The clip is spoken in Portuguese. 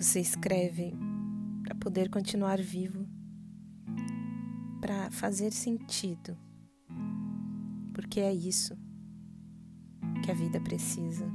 Você escreve para poder continuar vivo, para fazer sentido, porque é isso que a vida precisa.